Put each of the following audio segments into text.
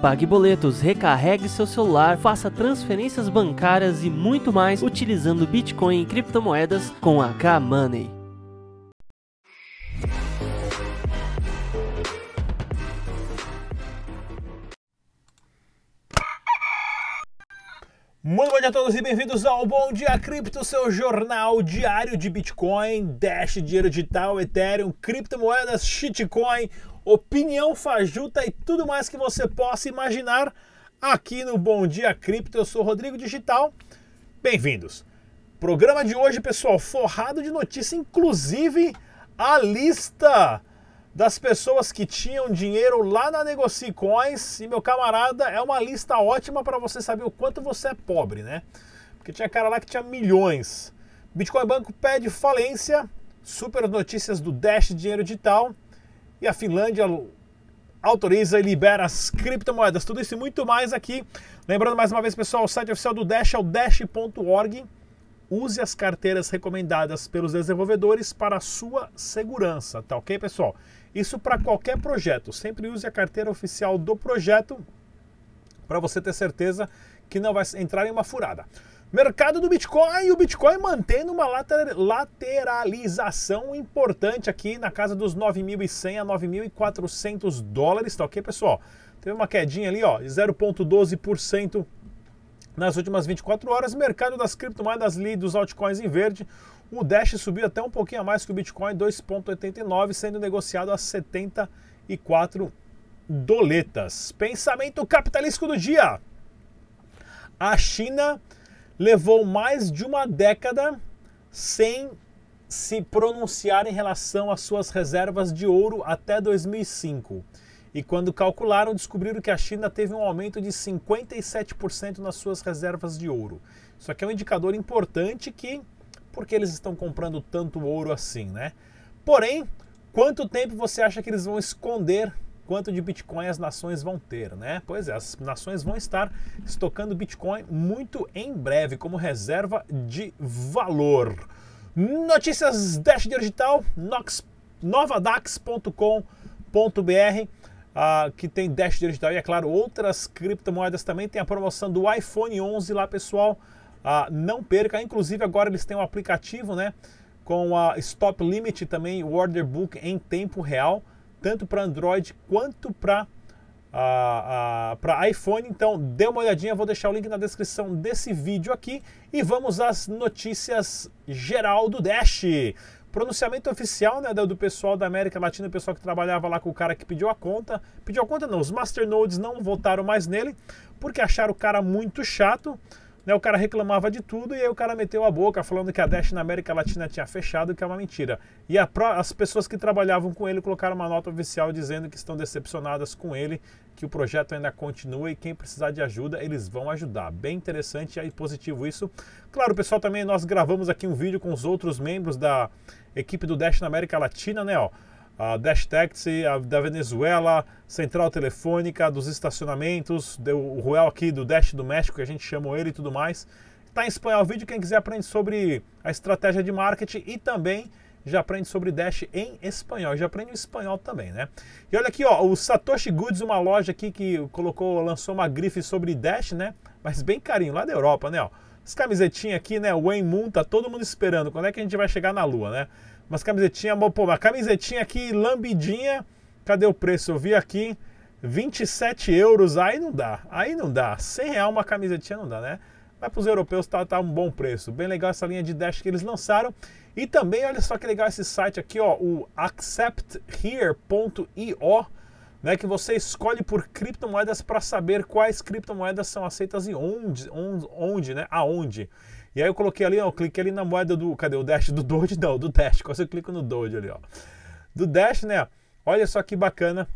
Pague boletos, recarregue seu celular, faça transferências bancárias e muito mais utilizando Bitcoin e criptomoedas com a K-Money. Muito bom dia a todos e bem-vindos ao Bom Dia Cripto, seu jornal diário de Bitcoin, Dash, dinheiro digital, Ethereum, criptomoedas, shitcoin, opinião fajuta e tudo mais que você possa imaginar aqui no Bom Dia Cripto. Eu sou Rodrigo Digital. Bem-vindos. Programa de hoje, pessoal, forrado de notícia, inclusive a lista das pessoas que tinham dinheiro lá na Negocie Coins. E meu camarada, é uma lista ótima para você saber o quanto você é pobre, né? Porque tinha cara lá que tinha milhões. Bitcoin Banco pede falência, super notícias do Dash Dinheiro Digital e a Finlândia autoriza e libera as criptomoedas. Tudo isso e muito mais aqui. Lembrando mais uma vez, pessoal, o site oficial do Dash é o dash.org. Use as carteiras recomendadas pelos desenvolvedores para a sua segurança, tá ok, pessoal? Isso para qualquer projeto. Sempre use a carteira oficial do projeto para você ter certeza que não vai entrar em uma furada. Mercado do Bitcoin, o Bitcoin mantendo uma lateralização importante aqui na casa dos 9.100 a 9.400 dólares, tá ok, pessoal? Teve uma quedinha ali, ó, de 0,12% nas últimas 24 horas. Mercado das criptomoedas ali dos altcoins em verde, o Dash subiu até um pouquinho a mais que o Bitcoin, 2,89, sendo negociado a 74 doletas. Pensamento capitalístico do dia. A China levou mais de uma década sem se pronunciar em relação às suas reservas de ouro até 2005. E quando calcularam, descobriram que a China teve um aumento de 57% nas suas reservas de ouro. Isso aqui é um indicador importante que porque eles estão comprando tanto ouro assim, né? Porém, quanto tempo você acha que eles vão esconder quanto de Bitcoin as nações vão ter, né? Pois é, as nações vão estar estocando Bitcoin muito em breve como reserva de valor. Notícias Dash Digital, novadax.com.br, uh, que tem Dash Digital e, é claro, outras criptomoedas também. Tem a promoção do iPhone 11 lá, pessoal. Ah, não perca, inclusive agora eles têm um aplicativo, né? Com a Stop Limit também, o Order Book em tempo real, tanto para Android quanto para para iPhone. Então, dê uma olhadinha, vou deixar o link na descrição desse vídeo aqui e vamos às notícias geral do Dash. Pronunciamento oficial né, do pessoal da América Latina, o pessoal que trabalhava lá com o cara que pediu a conta. Pediu a conta não, os masternodes não votaram mais nele, porque acharam o cara muito chato. Né, o cara reclamava de tudo e aí o cara meteu a boca falando que a Dash na América Latina tinha fechado, que é uma mentira. E a, as pessoas que trabalhavam com ele colocaram uma nota oficial dizendo que estão decepcionadas com ele, que o projeto ainda continua e quem precisar de ajuda, eles vão ajudar. Bem interessante e positivo isso. Claro, pessoal, também nós gravamos aqui um vídeo com os outros membros da equipe do Dash na América Latina, né? Ó a Dash Taxi a da Venezuela, Central Telefônica, dos estacionamentos, o Ruel aqui do Dash do México, que a gente chamou ele e tudo mais. Está em espanhol o vídeo, quem quiser aprende sobre a estratégia de marketing e também já aprende sobre Dash em espanhol, já aprende o espanhol também, né? E olha aqui, ó, o Satoshi Goods, uma loja aqui que colocou, lançou uma grife sobre Dash, né? Mas bem carinho, lá da Europa, né? Ó. As camisetinhas aqui, né? Wayne Moon, tá todo mundo esperando. Quando é que a gente vai chegar na Lua, né? Umas camisetinhas, pô, uma camisetinha aqui lambidinha. Cadê o preço? Eu vi aqui 27 euros. Aí não dá, aí não dá. 100 real uma camisetinha não dá, né? Mas para os europeus tá, tá um bom preço. Bem legal essa linha de Dash que eles lançaram. E também, olha só que legal esse site aqui, ó, o accepthere.io, né, que você escolhe por criptomoedas para saber quais criptomoedas são aceitas e onde, onde, onde, né, aonde. E aí eu coloquei ali, ó, eu cliquei ali na moeda do. Cadê o Dash? Do Doge? Não, do Dash. Quase eu clico no Doge ali, ó. Do Dash, né? Olha só que bacana.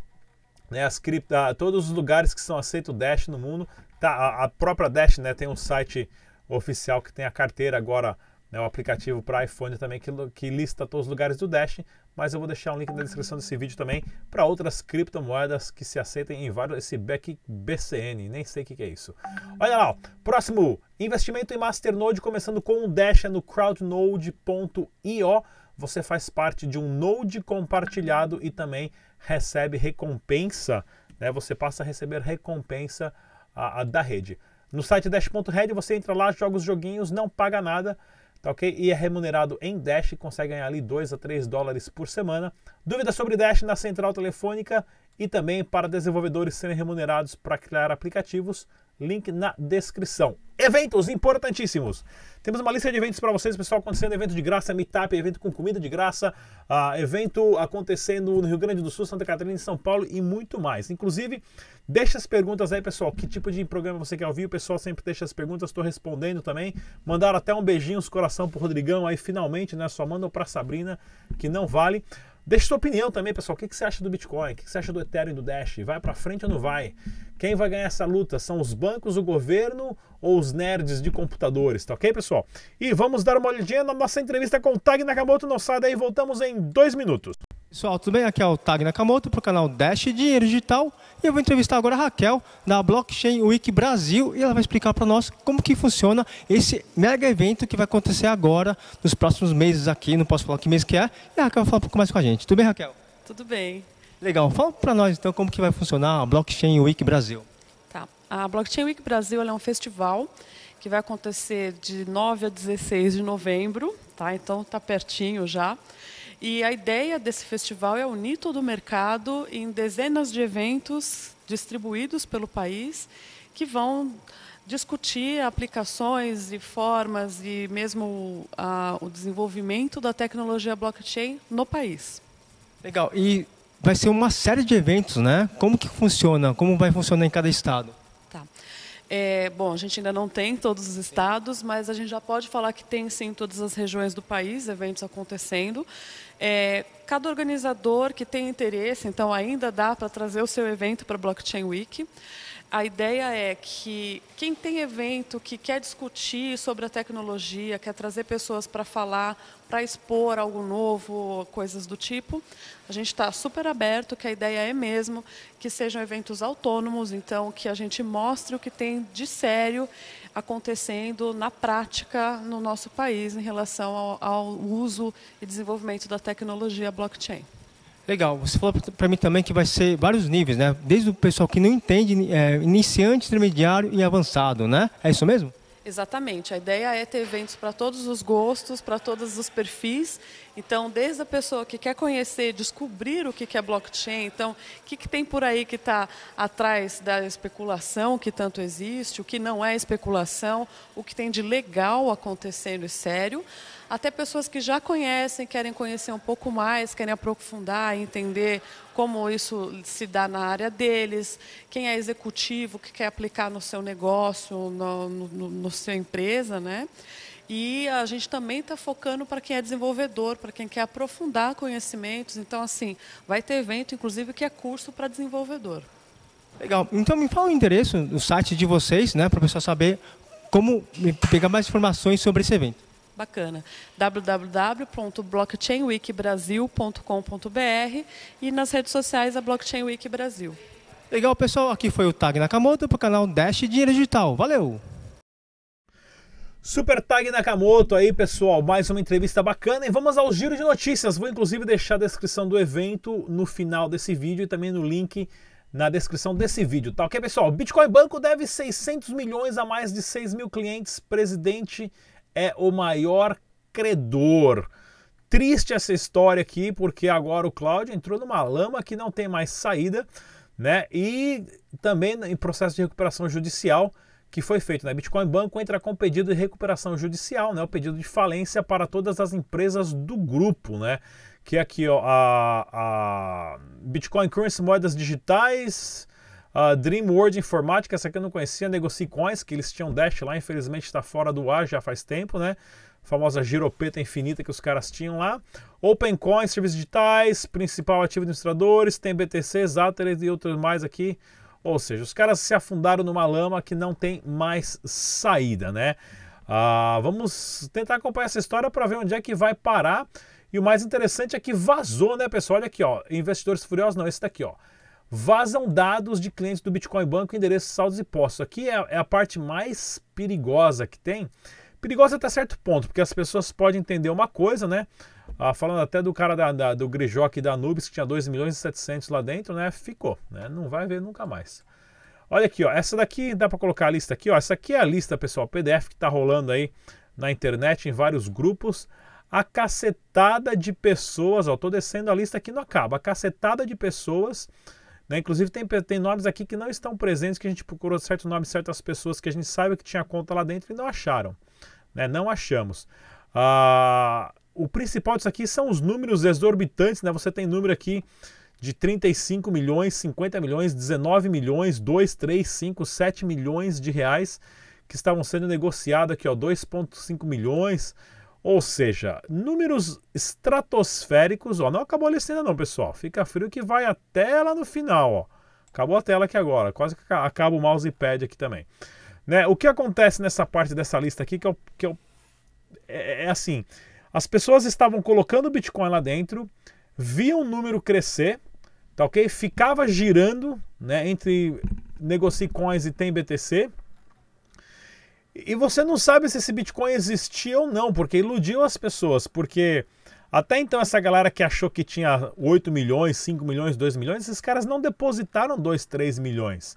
Né, as cripto, todos os lugares que são aceitos Dash no mundo. Tá, a, a própria Dash né, tem um site oficial que tem a carteira agora né, o aplicativo para iPhone também que, que, lista todos os lugares do Dash, mas eu vou deixar um link na descrição desse vídeo também para outras criptomoedas que se aceitem em vários, esse BEC BCN, nem sei o que, que, é isso. Olha lá, ó, próximo, investimento em Masternode começando com o Dash é no crowdnode.io, você faz parte de um Node compartilhado e também recebe recompensa né, você passa a receber recompensa a, a, da rede. No site dash.red você entra lá, joga os joguinhos, não paga nada, tá ok? E é remunerado em Dash, consegue ganhar ali 2 a 3 dólares por semana. Dúvidas sobre Dash na central telefônica e também para desenvolvedores serem remunerados para criar aplicativos, link na descrição. Eventos importantíssimos. Temos uma lista de eventos para vocês, pessoal, acontecendo evento de graça, meetup, evento com comida de graça, uh, evento acontecendo no Rio Grande do Sul, Santa Catarina, São Paulo e muito mais. Inclusive, deixa as perguntas aí, pessoal. Que tipo de programa você quer ouvir? O pessoal sempre deixa as perguntas, estou respondendo também. Mandaram até um beijinho no coração pro Rodrigão aí, finalmente, né? Só mandam para Sabrina, que não vale. Deixe sua opinião também, pessoal. O que você acha do Bitcoin? O que você acha do Ethereum e do Dash? Vai para frente ou não vai? Quem vai ganhar essa luta? São os bancos, o governo ou os nerds de computadores? Tá ok, pessoal? E vamos dar uma olhadinha na nossa entrevista com o Tag Nakamoto. Não sai daí, voltamos em dois minutos. Pessoal, tudo bem? Aqui é o Tag Nakamoto para o canal Dash Dinheiro Digital e eu vou entrevistar agora a Raquel da Blockchain Week Brasil e ela vai explicar para nós como que funciona esse mega evento que vai acontecer agora nos próximos meses aqui, não posso falar que mês que é, e a Raquel vai falar um pouco mais com a gente. Tudo bem, Raquel? Tudo bem. Legal. Fala para nós então como que vai funcionar a Blockchain Week Brasil. Tá. A Blockchain Week Brasil é um festival que vai acontecer de 9 a 16 de novembro, tá? Então está pertinho já. E a ideia desse festival é unir todo o mercado em dezenas de eventos distribuídos pelo país que vão discutir aplicações e formas e mesmo uh, o desenvolvimento da tecnologia blockchain no país. Legal. E vai ser uma série de eventos, né? Como que funciona? Como vai funcionar em cada estado? Tá. É, bom, a gente ainda não tem todos os estados, mas a gente já pode falar que tem sim todas as regiões do país eventos acontecendo. É, cada organizador que tem interesse, então ainda dá para trazer o seu evento para a Blockchain Week. A ideia é que quem tem evento, que quer discutir sobre a tecnologia, quer trazer pessoas para falar, para expor algo novo, coisas do tipo, a gente está super aberto, que a ideia é mesmo que sejam eventos autônomos, então que a gente mostre o que tem de sério acontecendo na prática no nosso país em relação ao, ao uso e desenvolvimento da tecnologia blockchain. Legal. Você falou para mim também que vai ser vários níveis, né? Desde o pessoal que não entende, é, iniciante, intermediário e avançado, né? É isso mesmo? Exatamente. A ideia é ter eventos para todos os gostos, para todos os perfis. Então, desde a pessoa que quer conhecer, descobrir o que é blockchain, então, o que, que tem por aí que está atrás da especulação que tanto existe, o que não é especulação, o que tem de legal acontecendo e sério, até pessoas que já conhecem, querem conhecer um pouco mais, querem aprofundar, entender como isso se dá na área deles, quem é executivo, que quer aplicar no seu negócio, no, no, no sua empresa, né? E a gente também está focando para quem é desenvolvedor, para quem quer aprofundar conhecimentos. Então, assim, vai ter evento, inclusive, que é curso para desenvolvedor. Legal. Então, me fala o endereço do site de vocês, né, para o pessoal saber como pegar mais informações sobre esse evento. Bacana. www.blockchainweekbrasil.com.br e nas redes sociais a Blockchain Week Brasil. Legal, pessoal. Aqui foi o Tag Nakamoto para o canal Dash Dinheiro Digital. Valeu! Super Tag Nakamoto aí, pessoal. Mais uma entrevista bacana. E vamos ao giro de notícias. Vou inclusive deixar a descrição do evento no final desse vídeo e também no link na descrição desse vídeo, tá ok, pessoal? Bitcoin Banco deve 600 milhões a mais de 6 mil clientes. Presidente é o maior credor. Triste essa história aqui, porque agora o Cláudio entrou numa lama que não tem mais saída, né? E também em processo de recuperação judicial que foi feito. Né? Bitcoin Banco entra com pedido de recuperação judicial, né? o pedido de falência para todas as empresas do grupo, né? que é aqui ó, a, a Bitcoin Currency Moedas Digitais, a Dream World Informática, essa aqui eu não conhecia, Negocie Coins, que eles tinham Dash lá, infelizmente está fora do ar já faz tempo, né? Famosa giropeta infinita que os caras tinham lá. Open Coins, serviços digitais, principal ativo administradores, tem BTC, Zateret e outros mais aqui. Ou seja, os caras se afundaram numa lama que não tem mais saída, né? Ah, vamos tentar acompanhar essa história para ver onde é que vai parar. E o mais interessante é que vazou, né, pessoal? Olha aqui, ó. Investidores Furiosos, não, esse daqui, ó vazam dados de clientes do Bitcoin Banco, endereços, saldos e postos. Aqui é, é, a parte mais perigosa que tem. Perigosa até certo ponto, porque as pessoas podem entender uma coisa, né? Ah, falando até do cara da, da, do Grijoc da Nubes, que tinha 2 milhões e 700 lá dentro, né? Ficou, né? Não vai ver nunca mais. Olha aqui, ó. Essa daqui, dá para colocar a lista aqui, ó. Essa aqui é a lista, pessoal, PDF que tá rolando aí na internet, em vários grupos. A cacetada de pessoas, ó. Tô descendo a lista aqui, não acaba. A cacetada de pessoas né? Inclusive tem, tem nomes aqui que não estão presentes, que a gente procurou certos nomes, certas pessoas que a gente sabe que tinha conta lá dentro e não acharam. Né? Não achamos. Ah, o principal disso aqui são os números exorbitantes. Né? Você tem número aqui de 35 milhões, 50 milhões, 19 milhões, 2, 3, 5, 7 milhões de reais que estavam sendo negociados aqui, ó, 2,5 milhões, ou seja, números estratosféricos, ó, não acabou a ainda não, pessoal. Fica frio que vai até lá no final, ó. Acabou a tela aqui agora, quase que acaba o mousepad aqui também. Né? O que acontece nessa parte dessa lista aqui que, eu, que eu, é, é assim, as pessoas estavam colocando o Bitcoin lá dentro, viam o número crescer, tá ok? Ficava girando, né, entre negocie coins e tem BTC, e você não sabe se esse Bitcoin existia ou não, porque iludiu as pessoas. Porque até então essa galera que achou que tinha 8 milhões, 5 milhões, 2 milhões, esses caras não depositaram 2, 3 milhões.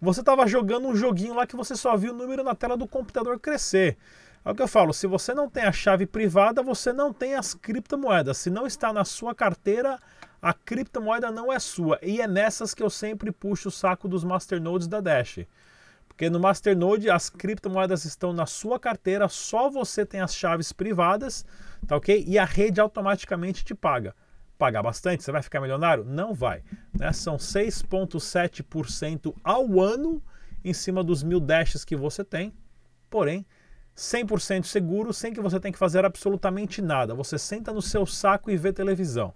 Você estava jogando um joguinho lá que você só viu o número na tela do computador crescer. É o que eu falo, se você não tem a chave privada, você não tem as criptomoedas. Se não está na sua carteira, a criptomoeda não é sua. E é nessas que eu sempre puxo o saco dos masternodes da Dash. Porque no Masternode as criptomoedas estão na sua carteira, só você tem as chaves privadas, tá ok? E a rede automaticamente te paga. Pagar bastante, você vai ficar milionário? Não vai. Né? São 6,7% ao ano em cima dos mil dashes que você tem. Porém, 100% seguro, sem que você tenha que fazer absolutamente nada. Você senta no seu saco e vê televisão.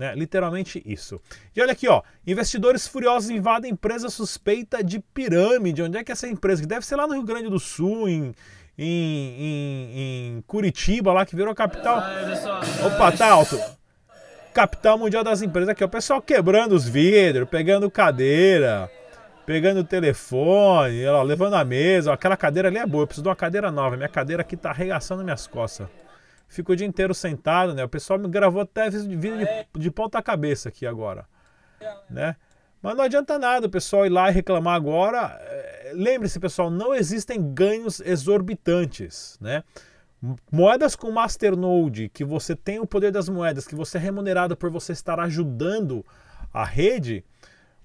Né? Literalmente isso. E olha aqui, ó. Investidores furiosos invadem empresa suspeita de pirâmide. Onde é que é essa empresa? Que deve ser lá no Rio Grande do Sul, em, em, em, em Curitiba, lá que virou capital. Opa, tá alto. Capital mundial das empresas. Aqui, ó. O pessoal quebrando os vidros, pegando cadeira, pegando o telefone, ó, levando a mesa. Ó, aquela cadeira ali é boa. Eu preciso de uma cadeira nova. Minha cadeira aqui tá arregaçando minhas costas fico o dia inteiro sentado, né? O pessoal me gravou até vídeo de, de ponta cabeça aqui agora, né? Mas não adianta nada o pessoal ir lá e reclamar agora. É, lembre-se, pessoal, não existem ganhos exorbitantes, né? Moedas com Masternode, que você tem o poder das moedas, que você é remunerado por você estar ajudando a rede,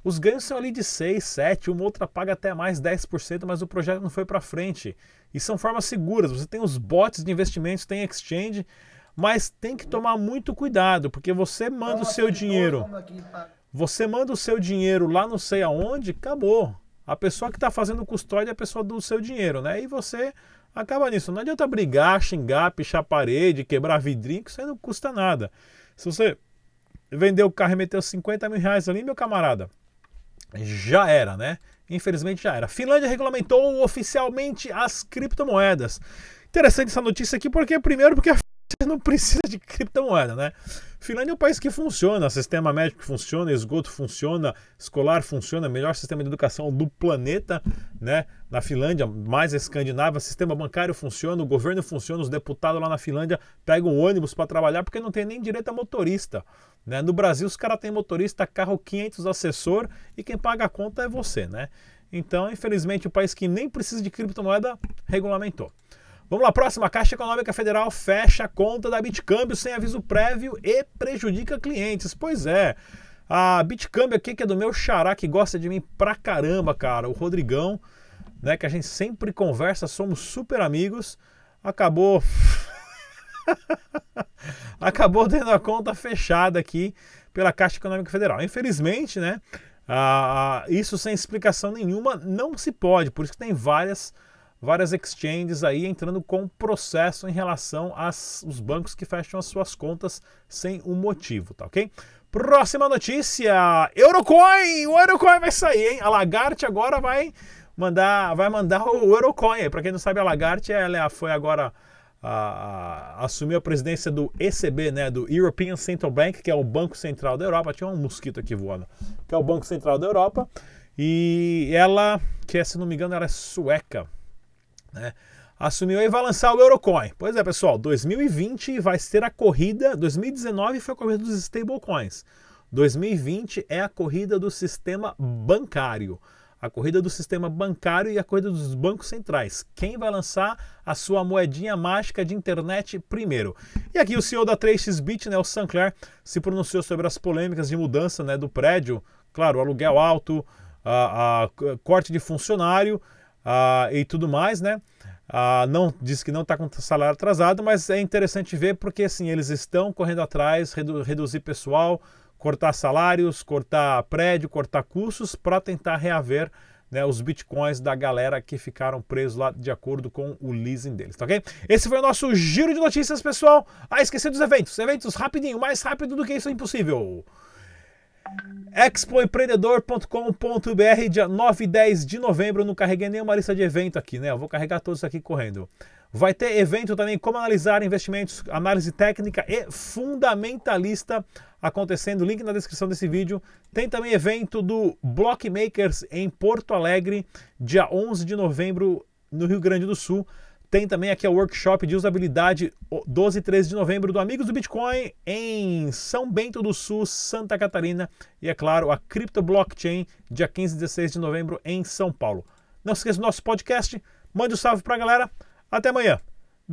os ganhos são ali de 6, 7, uma outra paga até mais 10%, mas o projeto não foi para frente. E são formas seguras. Você tem os bots de investimentos, tem exchange, mas tem que tomar muito cuidado, porque você manda o seu dinheiro. Você manda o seu dinheiro lá não sei aonde, acabou. A pessoa que está fazendo custódia é a pessoa do seu dinheiro, né? E você acaba nisso. Não adianta brigar, xingar, pichar parede, quebrar vidrinho, que isso aí não custa nada. Se você vendeu o carro e meteu 50 mil reais ali, meu camarada, já era, né? Infelizmente já era. Finlândia regulamentou oficialmente as criptomoedas. Interessante essa notícia aqui, porque primeiro porque a não precisa de criptomoeda, né? Finlândia é um país que funciona, sistema médico funciona, esgoto funciona, escolar funciona, melhor sistema de educação do planeta, né? Na Finlândia, mais escandinava, sistema bancário funciona, o governo funciona, os deputados lá na Finlândia pegam ônibus para trabalhar porque não tem nem direito a motorista, né? No Brasil os caras têm motorista, carro 500 assessor e quem paga a conta é você, né? Então, infelizmente, o país que nem precisa de criptomoeda regulamentou. Vamos lá, próxima. A Caixa Econômica Federal fecha a conta da Bitcâmbio sem aviso prévio e prejudica clientes. Pois é. A Bitcâmbio aqui, que é do meu xará, que gosta de mim pra caramba, cara. O Rodrigão, né? Que a gente sempre conversa, somos super amigos. Acabou. acabou tendo a conta fechada aqui pela Caixa Econômica Federal. Infelizmente, né? Isso sem explicação nenhuma não se pode. Por isso que tem várias várias exchanges aí entrando com processo em relação aos bancos que fecham as suas contas sem um motivo, tá ok? Próxima notícia: Eurocoin! O Eurocoin vai sair, hein? A Lagarde agora vai mandar, vai mandar o Eurocoin. Para quem não sabe, a Lagarde ela foi agora a, a, assumiu a presidência do ECB, né, do European Central Bank, que é o Banco Central da Europa. Tinha um mosquito aqui voando, que é o Banco Central da Europa. E ela, que é, se não me engano, ela é sueca, né? assumiu e vai lançar o Eurocoin. Pois é, pessoal, 2020 vai ser a corrida, 2019 foi a corrida dos stablecoins. 2020 é a corrida do sistema bancário. A corrida do sistema bancário e a corrida dos bancos centrais. Quem vai lançar a sua moedinha mágica de internet primeiro? E aqui o CEO da 3xBit, né, o Sinclair, se pronunciou sobre as polêmicas de mudança né, do prédio. Claro, aluguel alto, a, a corte de funcionário a, e tudo mais, né? Ah, não diz que não está com salário atrasado, mas é interessante ver porque assim eles estão correndo atrás, redu reduzir pessoal, cortar salários, cortar prédio, cortar custos para tentar reaver né, os bitcoins da galera que ficaram presos lá de acordo com o leasing deles, tá ok? Esse foi o nosso giro de notícias, pessoal. Ah, esqueci dos eventos. Eventos rapidinho, mais rápido do que isso é impossível expoempreendedor.com.br, dia 9 e 10 de novembro. Não carreguei nenhuma lista de evento aqui, né? Eu vou carregar todos aqui correndo. Vai ter evento também como analisar investimentos, análise técnica e fundamentalista acontecendo. Link na descrição desse vídeo. Tem também evento do Blockmakers em Porto Alegre, dia 11 de novembro, no Rio Grande do Sul. Tem também aqui o workshop de usabilidade 12 e 13 de novembro do Amigos do Bitcoin em São Bento do Sul, Santa Catarina. E é claro, a Crypto Blockchain, dia 15 e 16 de novembro em São Paulo. Não se esqueça do nosso podcast. Mande um salve para a galera. Até amanhã.